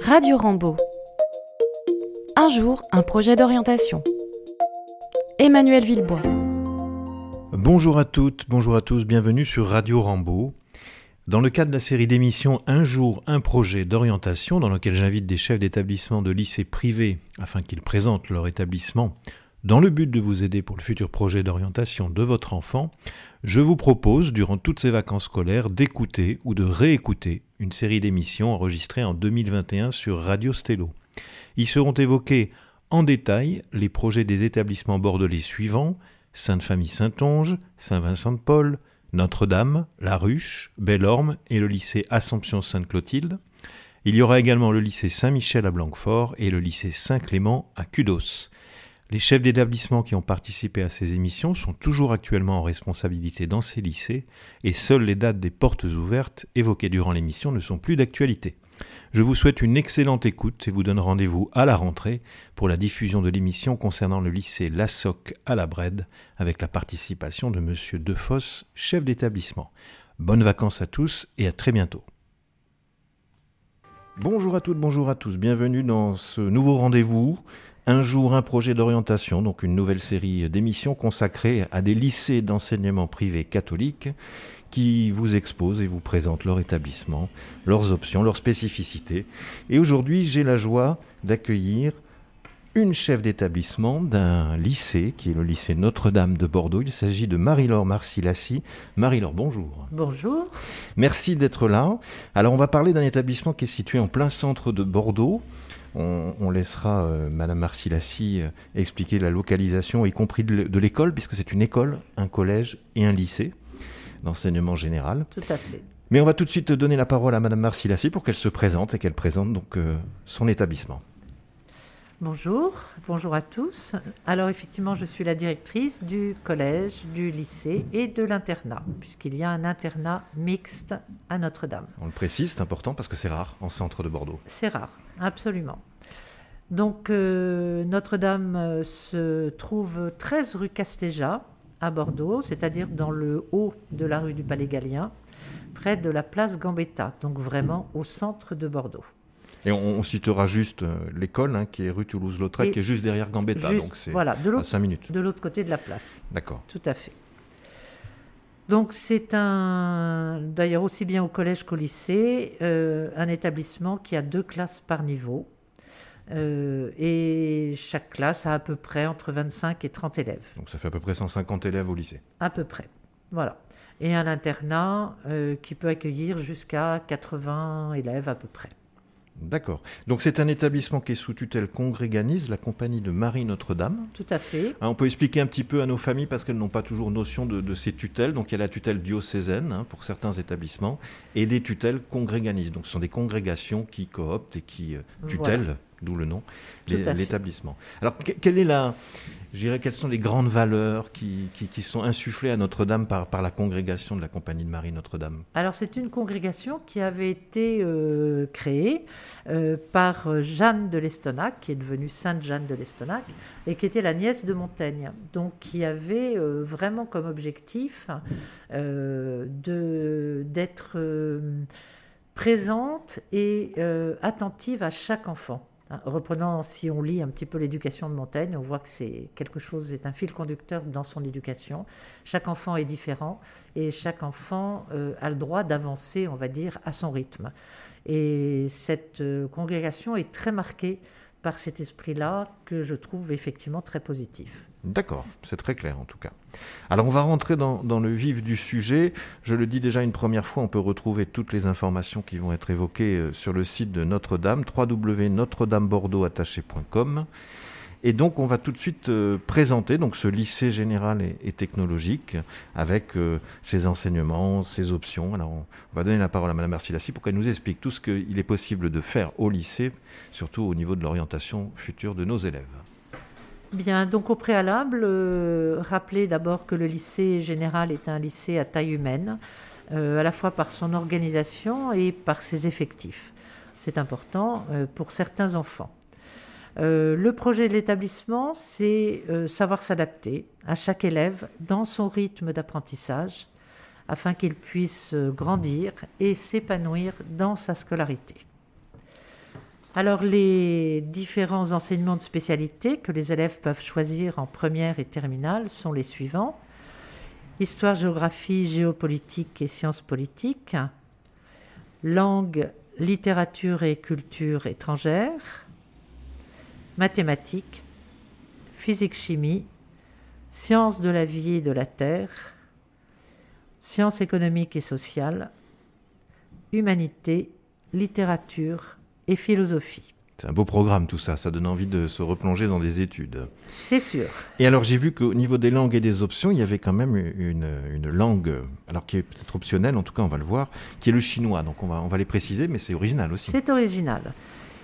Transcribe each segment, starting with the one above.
Radio Rambo. Un jour, un projet d'orientation. Emmanuel Villebois. Bonjour à toutes, bonjour à tous, bienvenue sur Radio Rambo. Dans le cadre de la série d'émissions Un jour, un projet d'orientation, dans lequel j'invite des chefs d'établissement de lycées privés afin qu'ils présentent leur établissement dans le but de vous aider pour le futur projet d'orientation de votre enfant, je vous propose, durant toutes ces vacances scolaires, d'écouter ou de réécouter une série d'émissions enregistrées en 2021 sur Radio Stello. Y seront évoqués en détail les projets des établissements bordelais suivants Sainte-Famille-Saint-Onge, Saint-Vincent-de-Paul, Notre-Dame, La Ruche, Bellorme et le lycée Assomption-Sainte-Clotilde. Il y aura également le lycée Saint-Michel à Blanquefort et le lycée Saint-Clément à Cudos. Les chefs d'établissement qui ont participé à ces émissions sont toujours actuellement en responsabilité dans ces lycées et seules les dates des portes ouvertes évoquées durant l'émission ne sont plus d'actualité. Je vous souhaite une excellente écoute et vous donne rendez-vous à la rentrée pour la diffusion de l'émission concernant le lycée Lassoc à la Brède avec la participation de monsieur Defosse, chef d'établissement. Bonnes vacances à tous et à très bientôt. Bonjour à toutes, bonjour à tous, bienvenue dans ce nouveau rendez-vous un jour, un projet d'orientation, donc une nouvelle série d'émissions consacrée à des lycées d'enseignement privé catholique qui vous exposent et vous présentent leur établissement, leurs options, leurs spécificités. Et aujourd'hui, j'ai la joie d'accueillir une chef d'établissement d'un lycée, qui est le lycée Notre-Dame de Bordeaux. Il s'agit de Marie-Laure Marcilassi. Marie-Laure, bonjour. Bonjour. Merci d'être là. Alors, on va parler d'un établissement qui est situé en plein centre de Bordeaux. On, laissera euh, Madame Marcilassi euh, expliquer la localisation, y compris de, l'école, puisque c'est une école, un collège et un lycée d'enseignement général. Tout à fait. Mais on va tout de suite donner la parole à Madame Marcilassi pour qu'elle se présente et qu'elle présente donc euh, son établissement. Bonjour, bonjour à tous. Alors effectivement, je suis la directrice du collège, du lycée et de l'internat, puisqu'il y a un internat mixte à Notre-Dame. On le précise, c'est important parce que c'est rare en centre de Bordeaux. C'est rare, absolument. Donc euh, Notre-Dame euh, se trouve 13 rue Castéja à Bordeaux, c'est-à-dire dans le haut de la rue du Palais Gallien, près de la place Gambetta, donc vraiment au centre de Bordeaux. Et on, citera juste euh, l'école, hein, qui est rue Toulouse-Lautrec, qui est juste derrière Gambetta, donc c'est voilà, de à 5 minutes. De l'autre côté de la place. D'accord. Tout à fait. Donc c'est un, d'ailleurs aussi bien au collège qu'au lycée, euh, un établissement qui a deux classes par niveau. Euh, et chaque classe a à peu près entre 25 et 30 élèves. Donc ça fait à peu près 150 élèves au lycée. À peu près, voilà. Et un internat qui peut accueillir jusqu'à 80 élèves à peu près. D'accord. Donc c'est un établissement qui est sous tutelle congréganise, la compagnie de Marie Notre-Dame. Tout à fait. Hein, on peut expliquer un petit peu à nos familles parce qu'elles n'ont pas toujours notion de, ces tutelles. Donc il y a la tutelle diocésaine hein, pour certains établissements et des tutelles congréganistes. Donc ce sont des congrégations qui cooptent et qui euh, tutellent d'où le nom, l'établissement. Alors, quelle est la, quelles sont les grandes valeurs qui, qui, sont insufflées à Notre-Dame par, par, la congrégation de la Compagnie de Marie Notre-Dame? Alors, c'est une congrégation qui avait été euh, créée euh, par Jeanne de l'Estonac, qui est devenue Sainte Jeanne de l'Estonac, et qui était la nièce de Montaigne, donc qui avait euh, vraiment comme objectif d'être présente et attentive à chaque enfant. Hein, reprenant, si on lit un petit peu l'éducation de Montaigne, on voit que c'est quelque chose, c'est un fil conducteur dans son éducation. Chaque enfant est différent et chaque enfant euh, a le droit d'avancer, on va dire, à son rythme. Et cette euh, congrégation est très marquée par cet esprit-là que je trouve effectivement très positif. D'accord, c'est très clair en tout cas. Alors on va rentrer dans, le vif du sujet. Je le dis déjà une première fois, on peut retrouver toutes les informations qui vont être évoquées euh, sur le site de Notre-Dame, www.notre-dame-bordeaux-attaché.com. Et donc on va tout de suite euh, présenter ce lycée général et, technologique avec euh, ses enseignements, ses options. Alors on, va donner la parole à Madame Arcilassi pour qu'elle nous explique tout ce qu'il est possible de faire au lycée, surtout au niveau de l'orientation future de nos élèves. Bien, donc au préalable, euh, rappeler d'abord que le lycée général est un lycée à taille humaine, à la fois par son organisation et par ses effectifs. C'est important pour certains enfants. Le projet de l'établissement, c'est savoir s'adapter à chaque élève dans son rythme d'apprentissage afin qu'il puisse grandir et s'épanouir dans sa scolarité. Alors les différents enseignements de spécialité que les élèves peuvent choisir en première et terminale sont les suivants. Histoire, géographie, géopolitique et sciences politiques. Langue, littérature et culture étrangère. Mathématiques. Physique-chimie. Sciences de la vie et de la terre. Sciences économiques et sociales. Humanité, littérature et philosophie. C'est un beau programme tout ça, ça donne envie de se replonger dans des études. C'est sûr. Et alors j'ai vu qu'au niveau des langues et des options, il y avait quand même une, une langue, alors qui est peut-être optionnelle, en tout cas on va le voir, qui est le chinois. Donc on va, on va les préciser, mais c'est original aussi. C'est original.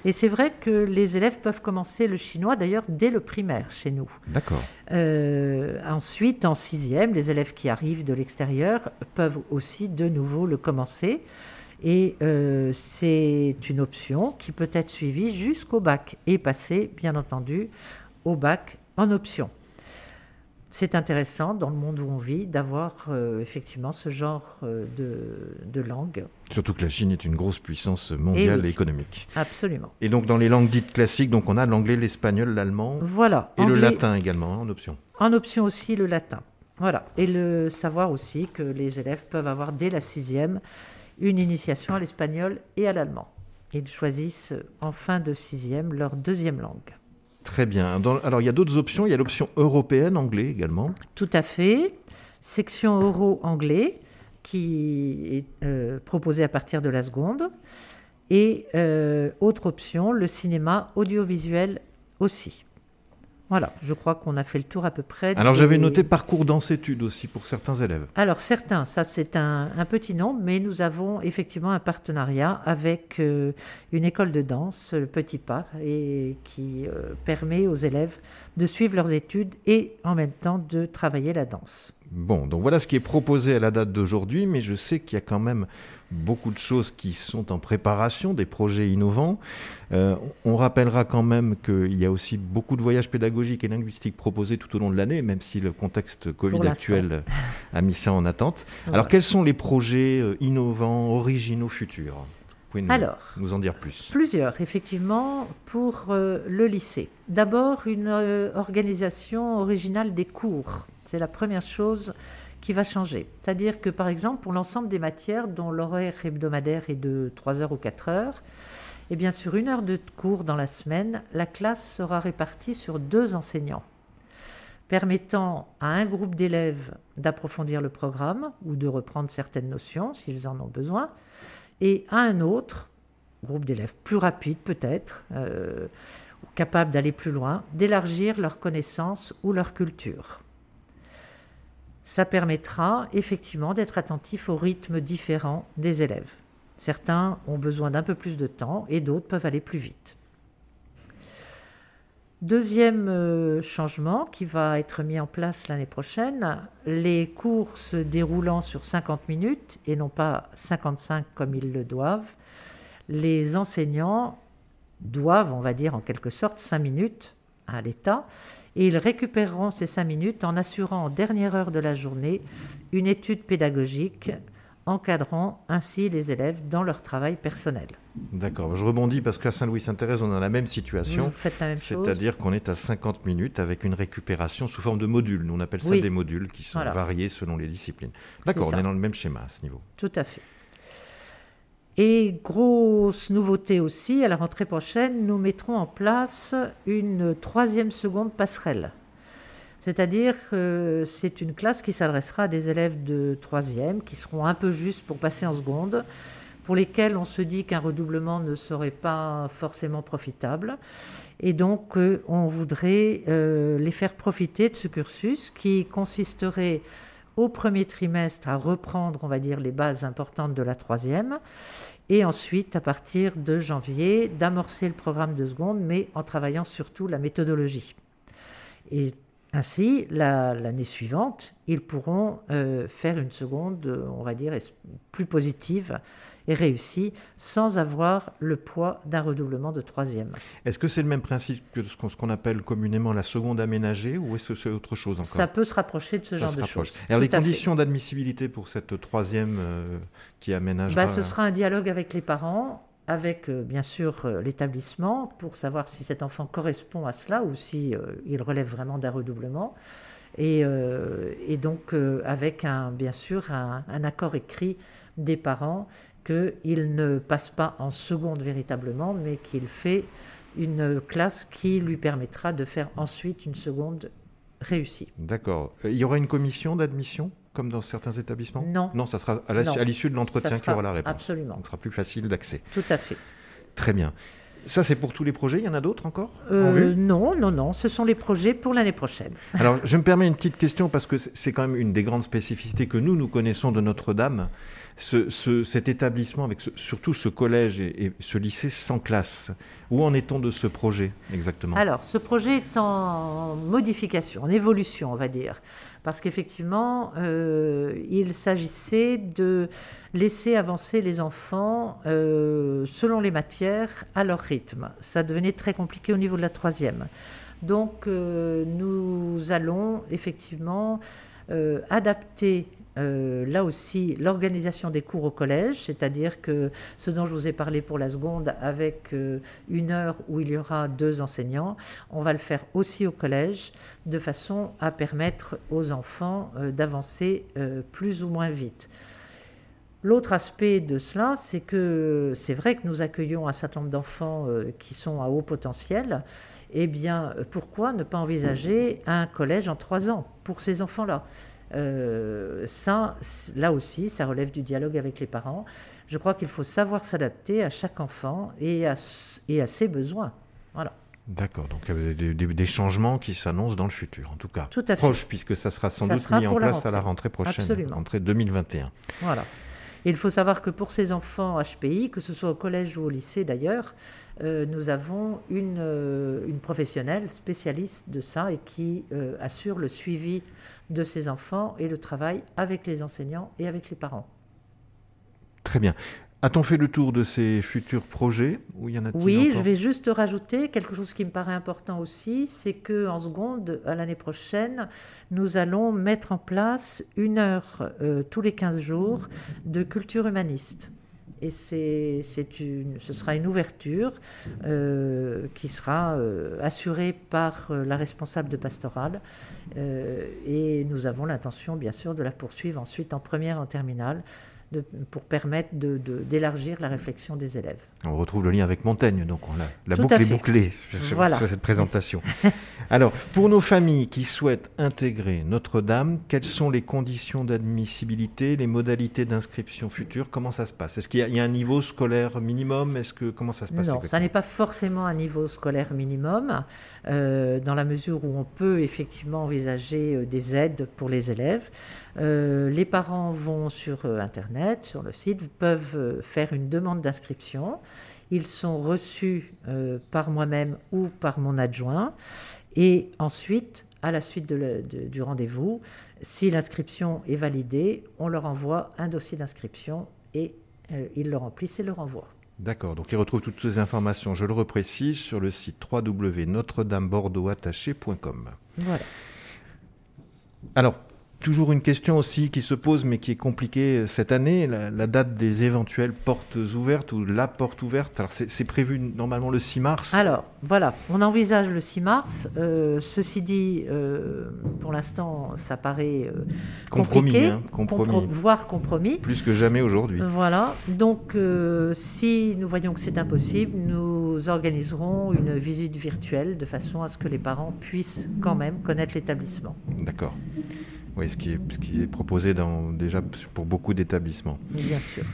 Et c'est vrai que les élèves peuvent commencer le chinois d'ailleurs dès le primaire chez nous. D'accord. Euh, ensuite, en sixième, les élèves qui arrivent de l'extérieur peuvent aussi de nouveau le commencer. Et euh, c'est une option qui peut être suivie jusqu'au bac et passer, bien entendu, au bac en option. C'est intéressant dans le monde où on vit d'avoir euh, effectivement ce genre euh, de, langue. Surtout que la Chine est une grosse puissance mondiale et, économique. Absolument. Et donc dans les langues dites classiques, donc on a l'anglais, l'espagnol, l'allemand. Voilà. Et le latin également hein, en option. En option aussi le latin. Voilà. Et le savoir aussi que les élèves peuvent avoir dès la sixième une initiation à l'espagnol et à l'allemand. Ils choisissent en fin de sixième leur deuxième langue. Très bien. alors il y a d'autres options. Il y a l'option européenne, anglais également. Tout à fait. Section euro-anglais qui est euh, proposée à partir de la seconde. Et euh, autre option, le cinéma audiovisuel aussi. Voilà, je crois qu'on a fait le tour à peu près. Alors j'avais noté parcours danse-études aussi pour certains élèves. Alors certains, ça c'est un, petit nombre, mais nous avons effectivement un partenariat avec euh, une école de danse, le Petit Pas, et qui euh, permet aux élèves de suivre leurs études et en même temps de travailler la danse. Bon, donc voilà ce qui est proposé à la date d'aujourd'hui, mais je sais qu'il y a quand même beaucoup de choses qui sont en préparation, des projets innovants. Euh, on rappellera quand même qu'il y a aussi beaucoup de voyages pédagogiques et linguistiques proposés tout au long de l'année, même si le contexte Covid actuel a mis ça en attente. Alors quels sont les projets euh, innovants, originaux, futurs? Pouvez nous, nous, en dire plus Plusieurs, effectivement, pour euh, le lycée. D'abord, une organisation originale des cours. C'est la première chose qui va changer. C'est-à-dire que, par exemple, pour l'ensemble des matières dont l'horaire hebdomadaire est de 3 heures ou 4 heures, et eh bien sur une heure de cours dans la semaine, la classe sera répartie sur deux enseignants, permettant à un groupe d'élèves d'approfondir le programme ou de reprendre certaines notions s'ils en ont besoin, et à un autre, groupe d'élèves plus rapide peut-être, euh, capable d'aller plus loin, d'élargir leurs connaissances ou leur culture ça permettra effectivement d'être attentif aux rythmes différents des élèves. Certains ont besoin d'un peu plus de temps et d'autres peuvent aller plus vite. Deuxième euh, changement qui va être mis en place l'année prochaine, les cours se déroulant sur 50 minutes et non pas 55 comme ils le doivent. Les enseignants doivent, on va dire en quelque sorte, 5 minutes à l'État et ils récupéreront ces cinq minutes en assurant en dernière heure de la journée une étude pédagogique encadrant ainsi les élèves dans leur travail personnel. D'accord, je rebondis parce qu'à Saint-Louis-Saint-Thérèse, on a la même situation. C'est-à-dire qu'on est à 50 minutes avec une récupération sous forme de modules. Nous, on appelle ça des modules qui sont variés selon les disciplines. D'accord, on est dans le même schéma à ce niveau. Tout à fait. Et grosse nouveauté aussi, à la rentrée prochaine, nous mettrons en place une troisième seconde passerelle. C'est-à-dire que c'est une classe qui s'adressera à des élèves de troisième, qui seront un peu justes pour passer en seconde, pour lesquels on se dit qu'un redoublement ne serait pas forcément profitable. Et donc, euh, on voudrait euh, les faire profiter de ce cursus qui consisterait au premier trimestre à reprendre, on va dire, les bases importantes de la troisième, et ensuite, à partir de janvier, d'amorcer le programme de seconde, mais en travaillant surtout la méthodologie. Ainsi, l'année suivante, ils pourront euh, faire une seconde, on va dire, plus positive et réussi sans avoir le poids d'un redoublement de troisième. Est-ce que c'est le même principe que ce qu'on appelle communément la seconde aménagée ou est-ce que c'est autre chose encore? Ça peut se rapprocher de ce genre de choses. Alors les conditions d'admissibilité pour cette troisième euh, qui aménagera bah, Ce sera un dialogue avec les parents avec bien sûr l'établissement pour savoir si cet enfant correspond à cela ou si il relève vraiment d'un redoublement. Et, donc avec un, bien sûr un, un accord écrit des parents qu'il ne passe pas en seconde véritablement, mais qu'il fait une classe qui lui permettra de faire ensuite une seconde réussie. D'accord. Euh, il y aura une commission d'admission? Comme dans certains établissements? Non. Non, ça sera à l'issue de l'entretien qu'il y aura la réponse. Absolument. Donc, ce sera plus facile d'accès. Tout à fait. Très bien. Ça, c'est pour tous les projets? Il y en a d'autres encore euh, Non, non, non. Ce sont les projets pour l'année prochaine. Alors, je me permets une petite question parce que c'est quand même une des grandes spécificités que nous, nous connaissons de Notre-Dame. Ce, cet établissement, avec surtout ce collège et, ce lycée sans classe. Où en est-on de ce projet exactement? Alors, ce projet est en modification, en évolution, on va dire. Parce qu'effectivement, euh, il s'agissait de laisser avancer les enfants euh, selon les matières à leur rythme. Ça devenait très compliqué au niveau de la troisième. Donc euh, nous allons effectivement euh, là aussi l'organisation des cours au collège, c'est-à-dire que ce dont je vous ai parlé pour la seconde avec une heure où il y aura deux enseignants, on va le faire aussi au collège de façon à permettre aux enfants d'avancer plus ou moins vite. L'autre aspect de cela, c'est que c'est vrai que nous accueillons un certain nombre d'enfants euh, qui sont à haut potentiel. Eh bien, pourquoi ne pas envisager un collège en trois ans pour ces enfants-là? Euh, ça, là aussi, ça relève du dialogue avec les parents. Je crois qu'il faut savoir s'adapter à chaque enfant et à, et à ses besoins. Voilà. D'accord, donc il y a des, des, changements qui s'annoncent dans le futur, en tout cas. Tout à fait. Proche, puisque ça sera sans doute mis en place à la rentrée prochaine, Absolument. rentrée 2021. Voilà il faut savoir que pour ces enfants HPI, que ce soit au collège ou au lycée d'ailleurs, euh, nous avons une, euh, une, professionnelle spécialiste de ça et qui euh, assure le suivi de ces enfants et le travail avec les enseignants et avec les parents. Très bien. A-t-on fait le tour de ces futurs projets ou y en a Oui, je vais juste rajouter quelque chose qui me paraît important aussi, c'est que en seconde, à l'année prochaine, nous allons mettre en place une heure euh, tous les 15 jours de culture humaniste. Et c'est, une, ce sera une ouverture euh, qui sera euh, assurée par la responsable de pastorale. et nous avons l'intention, bien sûr, de la poursuivre ensuite en première, en terminale pour permettre d'élargir de, la réflexion des élèves. On retrouve le lien avec Montaigne, donc on a, la boucle est bouclée sur, cette présentation. Alors, pour nos familles qui souhaitent intégrer Notre-Dame, quelles sont les conditions d'admissibilité, les modalités d'inscription future? Comment ça se passe? Est-ce qu'il y, a un niveau scolaire minimum? Est-ce que comment ça se passe Non, ça n'est pas forcément un niveau scolaire minimum, euh, dans la mesure où on peut effectivement envisager euh, des aides pour les élèves. Euh, les parents vont sur euh, Internet, sur le site, peuvent euh, faire une demande d'inscription. Ils sont reçus par moi-même ou par mon adjoint. Et ensuite, à la suite du rendez-vous, si l'inscription est validée, on leur envoie un dossier d'inscription et ils le remplissent et le renvoient. D'accord, donc ils retrouvent toutes ces informations, je le reprécise, sur le site www.notre-dame-bordeaux-attaché.com. Voilà. Alors, Toujours une question aussi qui se pose, mais qui est compliquée cette année, la, date des éventuelles portes ouvertes ou la porte ouverte. Alors c'est prévu normalement le 6 mars. Alors voilà, on envisage le 6 mars. Euh, ceci dit, euh, pour l'instant, ça paraît euh, compromis, hein, compromis. voire compromis. Plus que jamais aujourd'hui. Voilà. Donc si nous voyons que c'est impossible, nous organiserons une visite virtuelle de façon à ce que les parents puissent quand même connaître l'établissement. D'accord. Oui, ce qui est, ce qui est proposé dans, déjà pour beaucoup d'établissements. Bien sûr.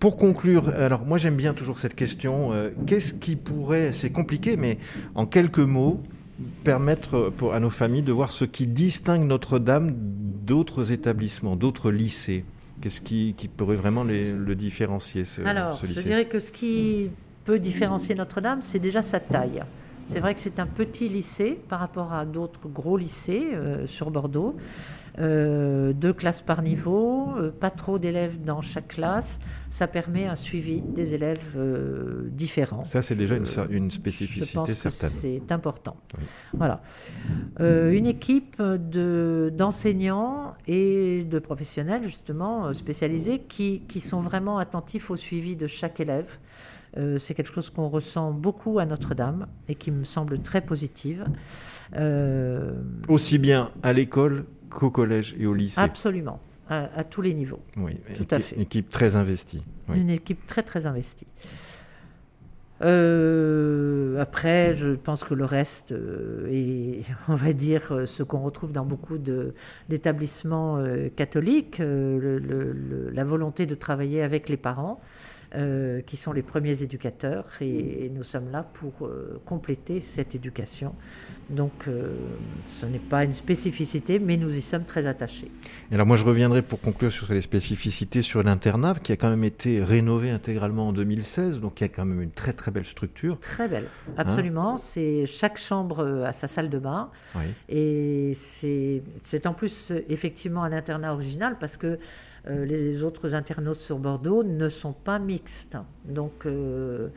Pour conclure, alors moi j'aime bien toujours cette question, euh, qu'est-ce qui pourrait, c'est compliqué, mais en quelques mots, permettre pour, à nos familles de voir ce qui distingue Notre-Dame d'autres établissements, d'autres lycées Qu'est-ce qui, qui, pourrait vraiment le différencier, ce, alors, lycée je dirais que ce qui peut différencier Notre-Dame, c'est déjà sa taille. C'est vrai que c'est un petit lycée par rapport à d'autres gros lycées euh, sur Bordeaux. Euh, deux classes par niveau, euh, pas trop d'élèves dans chaque classe. Ça permet un suivi des élèves euh, différents. Ça, c'est déjà une, spécificité certaine. C'est important. Voilà. une équipe d'enseignants et de professionnels, justement, spécialisés, qui, qui, sont vraiment attentifs au suivi de chaque élève. Euh, c'est quelque chose qu'on ressent beaucoup à Notre-Dame et qui me semble très positive. Euh, Aussi bien à l'école qu'au collège et au lycée. Absolument, à, tous les niveaux. Oui, tout à fait. Une équipe très investie. Une équipe très très investie. Euh, après, je pense que le reste est, on va dire, ce qu'on retrouve dans beaucoup d'établissements catholiques, la volonté de travailler avec les parents, euh, qui sont les premiers éducateurs, et, nous sommes là pour euh, compléter cette éducation. Donc euh, ce n'est pas une spécificité, mais nous y sommes très attachés. Et alors moi je reviendrai pour conclure sur les spécificités sur l'internat, qui a quand même été rénové intégralement en 2016, donc il y a quand même une très très belle structure. Très belle, absolument. c'est chaque chambre a sa salle de bain, et c'est en plus effectivement un internat original parce que euh, les autres internautes sur Bordeaux ne sont pas mixtes. Donc euh,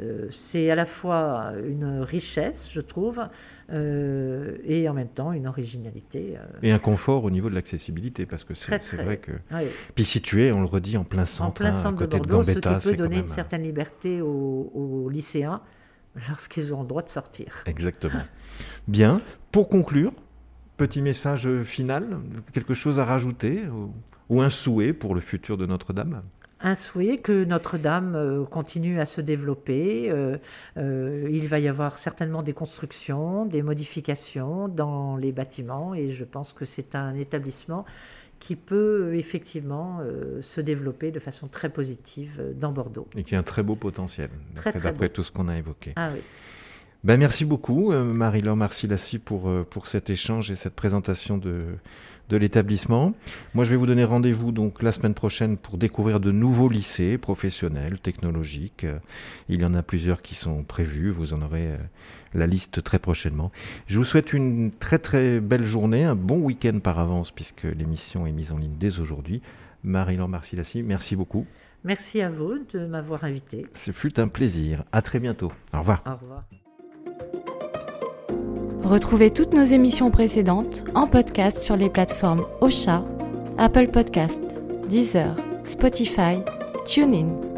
euh, c'est à la fois une richesse, je trouve, et en même temps une originalité. Et un confort au niveau de l'accessibilité, parce que c'est vrai que. Puis situé, on le redit, en plein centre, en plein centre de Bordeaux, ce qui peut donner une certaine liberté aux, lycéens lorsqu'ils ont le droit de sortir. Exactement. Bien. Pour conclure, petit message final, quelque chose à rajouter ou un souhait pour le futur de Notre-Dame? Un souhait que Notre-Dame euh, continue à se développer. Euh, euh, il va y avoir certainement des constructions, des modifications dans les bâtiments et je pense que c'est un établissement qui peut effectivement se développer de façon très positive dans Bordeaux. Et qui a un très beau potentiel, d'après tout ce qu'on a évoqué. Ah oui. Ben, merci beaucoup, Marie-Laure Marcilassi, pour, pour cet échange et cette présentation de, de l'établissement. Moi, je vais vous donner rendez-vous donc la semaine prochaine pour découvrir de nouveaux lycées professionnels, technologiques. Il y en a plusieurs qui sont prévus. Vous en aurez euh, la liste très prochainement. Je vous souhaite une très très belle journée, un bon week-end par avance puisque l'émission est mise en ligne dès aujourd'hui. Marie-Laure Marcilassi, merci beaucoup. Merci à vous de m'avoir invité. Ce fut un plaisir. À très bientôt. Au revoir. Au revoir. Retrouvez toutes nos émissions précédentes en podcast sur les plateformes Ocha, Apple Podcasts, Deezer, Spotify, TuneIn